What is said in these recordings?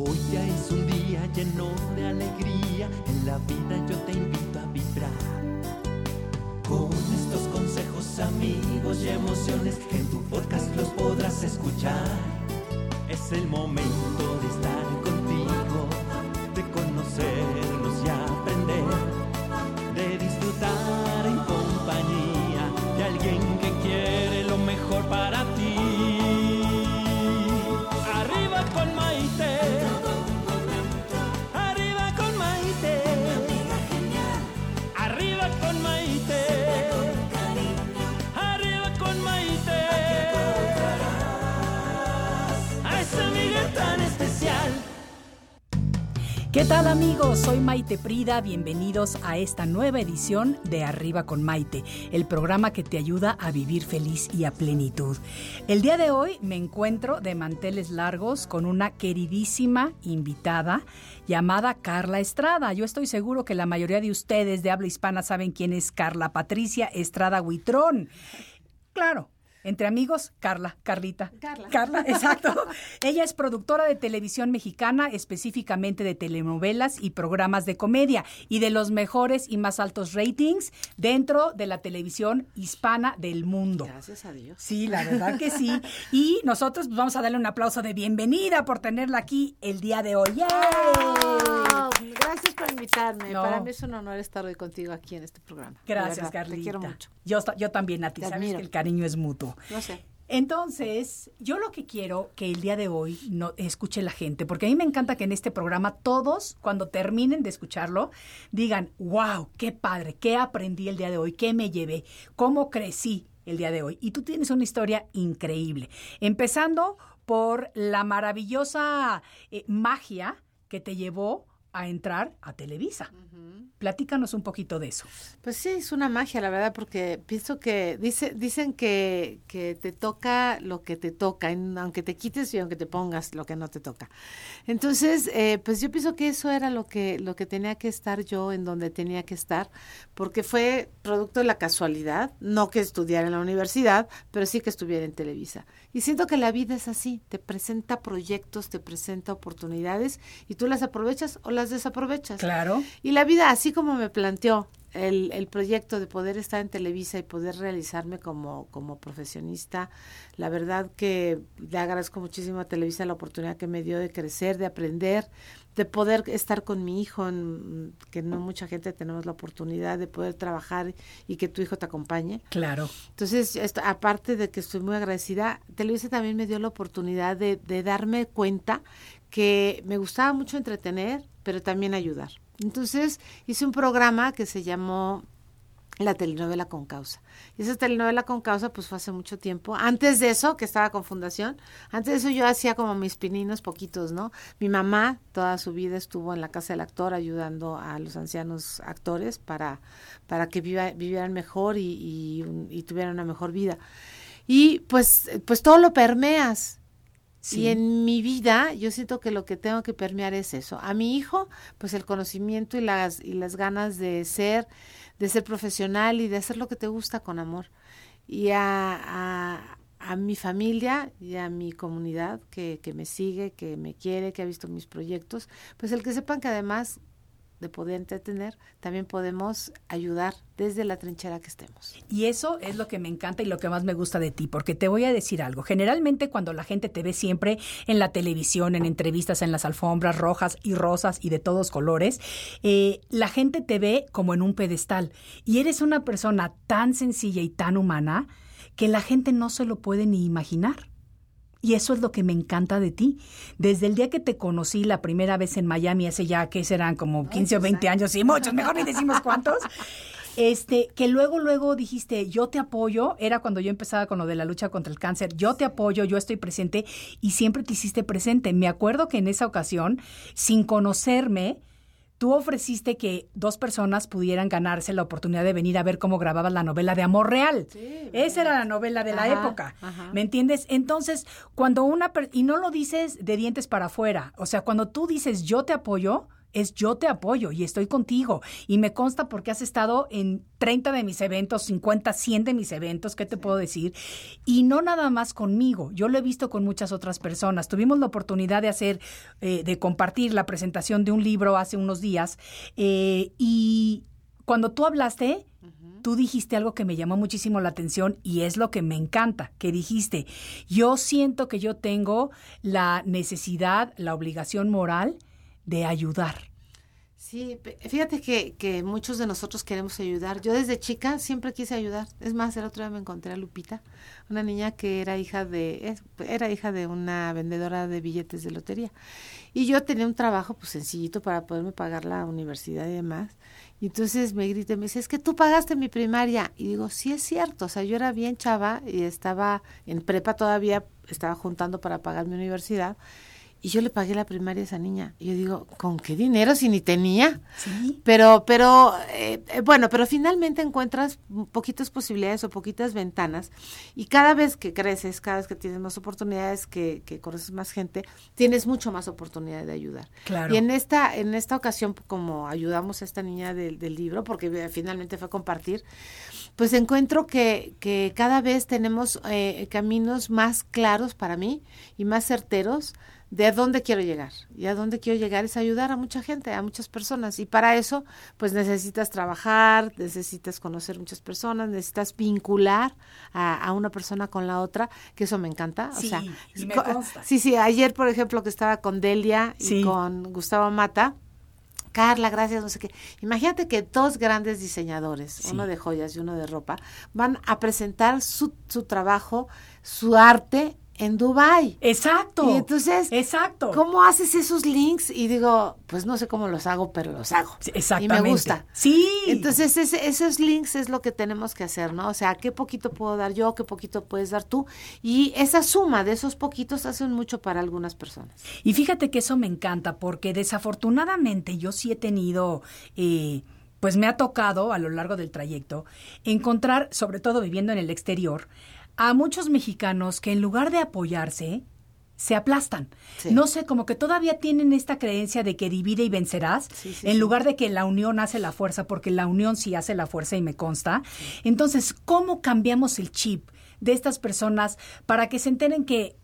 Hoy ya es un día lleno de alegría, en la vida yo te invito a vibrar. Con estos consejos, amigos y emociones, en tu podcast los podrás escuchar. Es el momento de estar contigo, ¿Qué tal amigos? Soy Maite Prida, bienvenidos a esta nueva edición de Arriba con Maite, el programa que te ayuda a vivir feliz y a plenitud. El día de hoy me encuentro de manteles largos con una queridísima invitada llamada Carla Estrada. Yo estoy seguro que la mayoría de ustedes de habla hispana saben quién es Carla Patricia Estrada Huitrón. Claro, entre amigos, Carla, Carlita. Carla. Carla, exacto. Ella es productora de televisión mexicana, específicamente de telenovelas y programas de comedia y de los mejores y más altos ratings dentro de la televisión hispana del mundo. Gracias a Dios. Sí, la verdad que sí. Y nosotros pues, vamos a darle un aplauso de bienvenida por tenerla aquí el día de hoy. ¡Yay! Gracias por invitarme. No. Para mí es un honor estar hoy contigo aquí en este programa. Gracias, Carlita. Te quiero mucho. Yo, yo también a ti, Te sabes admiro. que el cariño es mutuo. No sé. Entonces, yo lo que quiero que el día de hoy no escuche la gente, porque a mí me encanta que en este programa todos, cuando terminen de escucharlo, digan, wow, qué padre, qué aprendí el día de hoy, qué me llevé, cómo crecí el día de hoy. Y tú tienes una historia increíble, empezando por la maravillosa eh, magia que te llevó a entrar a Televisa. Platícanos un poquito de eso. Pues sí, es una magia, la verdad, porque pienso que dice, dicen que, que te toca lo que te toca, en- aunque te quites y aunque te pongas lo que no te toca. Entonces, eh, pues yo pienso que eso era lo que, lo que tenía que estar yo en donde tenía que estar, porque fue producto de la casualidad, no que estudiara en la universidad, pero sí que estuviera en Televisa. Y siento que la vida es así, te presenta proyectos, te presenta oportunidades y tú las aprovechas o las desaprovechas. Claro. Y la vida, así como me planteó el, el proyecto de poder estar en Televisa y poder realizarme como, como profesionista, la verdad que le agradezco muchísimo a Televisa la oportunidad que me dio de crecer, de aprender, de poder estar con mi hijo, en- que no mucha gente tenemos la oportunidad de poder trabajar y que tu hijo te acompañe. Claro. Entonces, esto- aparte de que estoy muy agradecida, Televisa también me dio la oportunidad de, de darme cuenta que me gustaba mucho entretener, pero también ayudar. Entonces, hice un programa que se llamó la telenovela con causa. Y esa telenovela con causa, pues fue hace mucho tiempo. Antes de eso, que estaba con Fundación, antes de eso yo hacía como mis pininos poquitos, ¿no? Mi mamá toda su vida estuvo en la casa del actor ayudando a los ancianos actores para, para que vivieran mejor y, y, y tuvieran una mejor vida. Y pues, pues todo lo permeas. Sí. Y en mi vida yo siento que lo que tengo que permear es eso. A mi hijo, pues el conocimiento y las, y las ganas de ser, de ser profesional y de hacer lo que te gusta con amor. Y a, a, a mi familia y a mi comunidad que, que me sigue, que me quiere, que ha visto mis proyectos, pues el que sepan que además de poder entretener, también podemos ayudar desde la trinchera que estemos. Y eso es lo que me encanta y lo que más me gusta de ti, porque te voy a decir algo. Generalmente cuando la gente te ve siempre en la televisión, en entrevistas, en las alfombras rojas y rosas y de todos colores, eh, la gente te ve como en un pedestal. Y eres una persona tan sencilla y tan humana que la gente no se lo puede ni imaginar. Y eso es lo que me encanta de ti. Desde el día que te conocí la primera vez en Miami, hace ya que serán como 15 o 20 años, y muchos, mejor ni decimos cuántos. Este, que luego, luego dijiste, yo te apoyo, era cuando yo empezaba con lo de la lucha contra el cáncer, yo te apoyo, yo estoy presente, y siempre te hiciste presente. Me acuerdo que en esa ocasión, sin conocerme, tú ofreciste que dos personas pudieran ganarse la oportunidad de venir a ver cómo grababas la novela de Amor Real. Esa era la novela de la época. ¿Me entiendes? Entonces, cuando una... Y no lo dices de dientes para afuera. O sea, cuando tú dices yo te apoyo, es yo te apoyo y estoy contigo. Y me consta porque has estado en 30 de mis eventos, 50, 100 de mis eventos, ¿qué te puedo decir? Y no nada más conmigo, yo lo he visto con muchas otras personas. Tuvimos la oportunidad de hacer, eh, de compartir la presentación de un libro hace unos días eh, y cuando tú hablaste, tú dijiste algo que me llamó muchísimo la atención y es lo que me encanta, que dijiste, yo siento que yo tengo la necesidad, la obligación moral de ayudar. Sí, fíjate que, que, muchos de nosotros queremos ayudar. Yo desde chica siempre quise ayudar. Es más, el otro día me encontré a Lupita, una niña que era hija de era hija de una vendedora de billetes de lotería. Y yo tenía un trabajo pues sencillito para poderme pagar la universidad y demás. Y entonces me grita me dice, "Es que tú pagaste mi primaria." Y digo, "Sí es cierto, o sea, yo era bien chava y estaba en prepa todavía, estaba juntando para pagar mi universidad." Y yo le pagué la primaria a esa niña. Y yo digo, ¿con qué dinero si ni tenía? Sí. Pero, pero, eh, eh, bueno, pero finalmente encuentras poquitas posibilidades o poquitas ventanas. Y cada vez que creces, cada vez que tienes más oportunidades, que, que conoces más gente, tienes mucho más oportunidad de ayudar. Claro. Y en esta, en esta ocasión, como ayudamos a esta niña del, del libro, porque finalmente fue a compartir, pues encuentro que, que cada vez tenemos eh, caminos más claros para mí y más certeros de a dónde quiero llegar. Y a dónde quiero llegar es ayudar a mucha gente, a muchas personas. Y para eso, pues necesitas trabajar, necesitas conocer muchas personas, necesitas vincular a, a una persona con la otra, que eso me encanta. Sí, o sea, y me consta. sí, sí, ayer, por ejemplo, que estaba con Delia y Sí. con Gustavo Mata. Carla, gracias, no sé qué. Imagínate que dos grandes diseñadores, Sí. uno de joyas y uno de ropa, van a presentar su, su trabajo, su arte en Dubai. Exacto. Y entonces, Exacto. ¿cómo haces esos links? Y digo, pues no sé cómo los hago, pero los hago. Sí, Y Exactamente. me gusta. Sí. Entonces, ese- esos links es lo que tenemos que hacer, ¿no? O sea, qué poquito puedo dar yo, qué poquito puedes dar tú. Y esa suma de esos poquitos hacen mucho para algunas personas. Y fíjate que eso me encanta porque desafortunadamente yo sí he tenido, eh, pues me ha tocado a lo largo del trayecto encontrar, sobre todo viviendo en el exterior, a muchos mexicanos que en lugar de apoyarse, se aplastan. Sí. No sé, como que todavía tienen esta creencia de que divide y vencerás, Sí, sí, en lugar de que la unión hace la fuerza, porque la unión sí hace la fuerza y me consta. Entonces, ¿cómo cambiamos el chip de estas personas para que se enteren que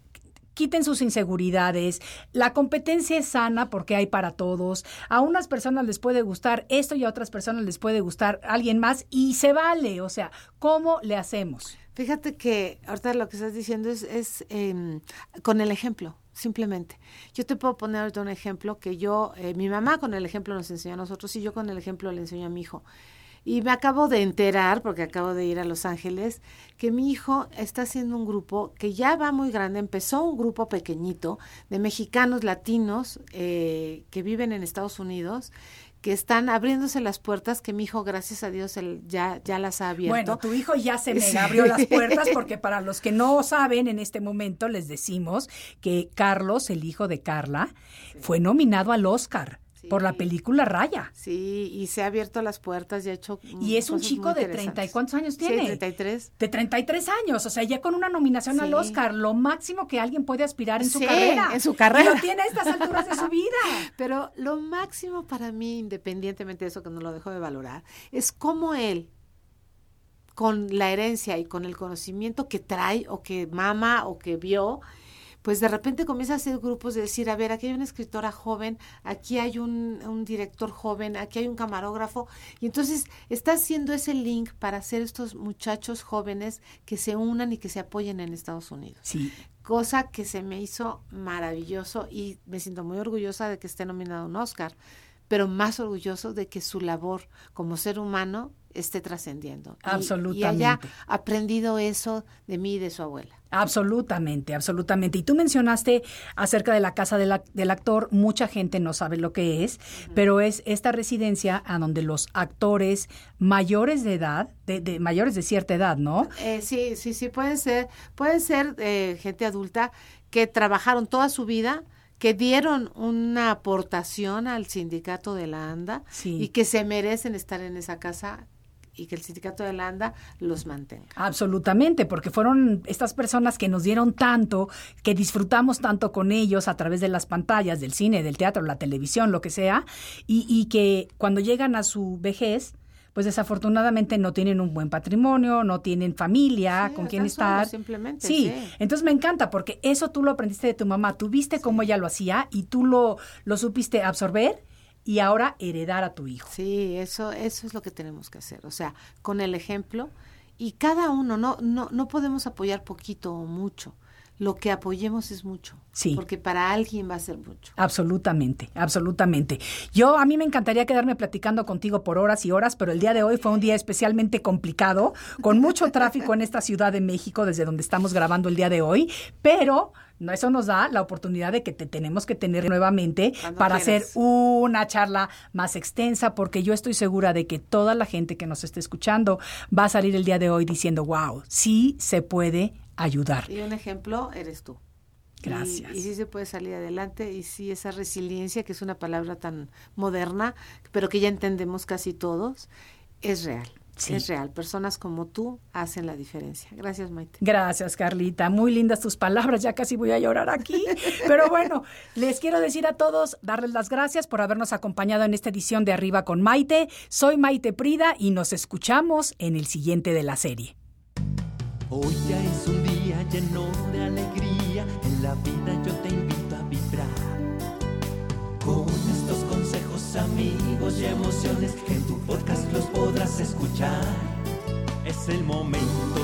quiten sus inseguridades. La competencia es sana porque hay para todos. A unas personas les puede gustar esto y a otras personas les puede gustar alguien más y se vale. O sea, ¿cómo le hacemos? Fíjate que ahorita lo que estás diciendo es, es em, con el ejemplo, simplemente. Yo te puedo poner ahorita un ejemplo que yo, eh, mi mamá con el ejemplo nos enseñó a nosotros y yo con el ejemplo le enseño a mi hijo. Y me acabo de enterar, porque acabo de ir a Los Ángeles, que mi hijo está haciendo un grupo que ya va muy grande. Empezó un grupo pequeñito de mexicanos latinos eh, que viven en Estados Unidos, que están abriéndose las puertas, que mi hijo, gracias a Dios, él ya, ya las ha abierto. Bueno, tu hijo ya se me abrió las puertas porque para los que no saben en este momento les decimos que Carlos, el hijo de Carla, fue nominado al Oscar por la Sí. película Raya. Sí, y se ha abierto las puertas y ha hecho. Y es un chico de interesantes. 30 y ¿cuántos años Sí, tiene? 33. De 33 años, o sea, ya con una nominación al Sí. Oscar, lo máximo que alguien puede aspirar en su Sí, carrera. en su carrera. Y lo tiene a estas alturas de su vida. Pero lo máximo para mí, independientemente de eso que no lo dejo de valorar, es cómo él, con la herencia y con el conocimiento que trae o que mama o que vio, pues de repente comienza a hacer grupos de decir, a ver, aquí hay una escritora joven, aquí hay un, un director joven, aquí hay un camarógrafo, y entonces está haciendo ese link para hacer estos muchachos jóvenes que se unan y que se apoyen en Estados Unidos. Sí. Cosa que se me hizo maravilloso y me siento muy orgullosa de que esté nominado a un Oscar, pero más orgulloso de que su labor como ser humano esté trascendiendo. Absolutamente. Y haya aprendido eso de mí y de su abuela. Absolutamente, absolutamente. Y tú mencionaste acerca de la casa del actor, mucha gente no sabe lo que es, pero es esta residencia a donde los actores mayores de edad, de, de- mayores de cierta edad, ¿no? Eh, sí, sí, sí, pueden ser, pueden ser eh, gente adulta que trabajaron toda su vida, que dieron una aportación al sindicato de la ANDA Sí. y que se merecen estar en esa casa y que el sindicato de la ANDA los mantenga. Absolutamente, porque fueron estas personas que nos dieron tanto, que disfrutamos tanto con ellos a través de las pantallas, del cine, del teatro, la televisión, lo que sea, y, y que cuando llegan a su vejez, pues desafortunadamente no tienen un buen patrimonio, no tienen familia Sí, con quien estar. simplemente, Sí, sí. entonces me encanta porque eso tú lo aprendiste de tu mamá, tú viste cómo ella lo hacía y tú lo, lo supiste absorber y ahora heredar a tu hijo. Sí, eso, eso es lo que tenemos que hacer. O sea, con el ejemplo y cada uno, no, no, no podemos apoyar poquito o mucho. Lo que apoyemos es mucho. Sí. Porque para alguien va a ser mucho. Absolutamente, absolutamente. Yo a mí me encantaría quedarme platicando contigo por horas y horas, pero el día de hoy fue un día especialmente complicado, con mucho tráfico en esta Ciudad de México desde donde estamos grabando el día de hoy, pero no eso nos da la oportunidad de que te tenemos que tener nuevamente Cuando para hacer una charla más extensa, porque yo estoy segura de que toda la gente que nos esté escuchando va a salir el día de hoy diciendo, wow, sí se puede ayudar. Y un ejemplo eres tú. Y- Gracias. Y, sí se puede salir adelante y sí esa resiliencia, que es una palabra tan moderna, pero que ya entendemos casi todos, es real. Sí. Es real. Personas como tú hacen la diferencia. Gracias, Maite. Gracias, Carlita. Muy lindas tus palabras. Ya casi voy a llorar aquí. Pero bueno, les quiero decir a todos, darles las gracias por habernos acompañado en esta edición de Arriba con Maite. Soy Maite Prida y nos escuchamos en el siguiente de la serie. Hoy ya es un día lleno de alegría, en la vida yo te invito a vibrar. Con estos consejos, amigos y emociones en tu podcast los podrás escuchar. Es el momento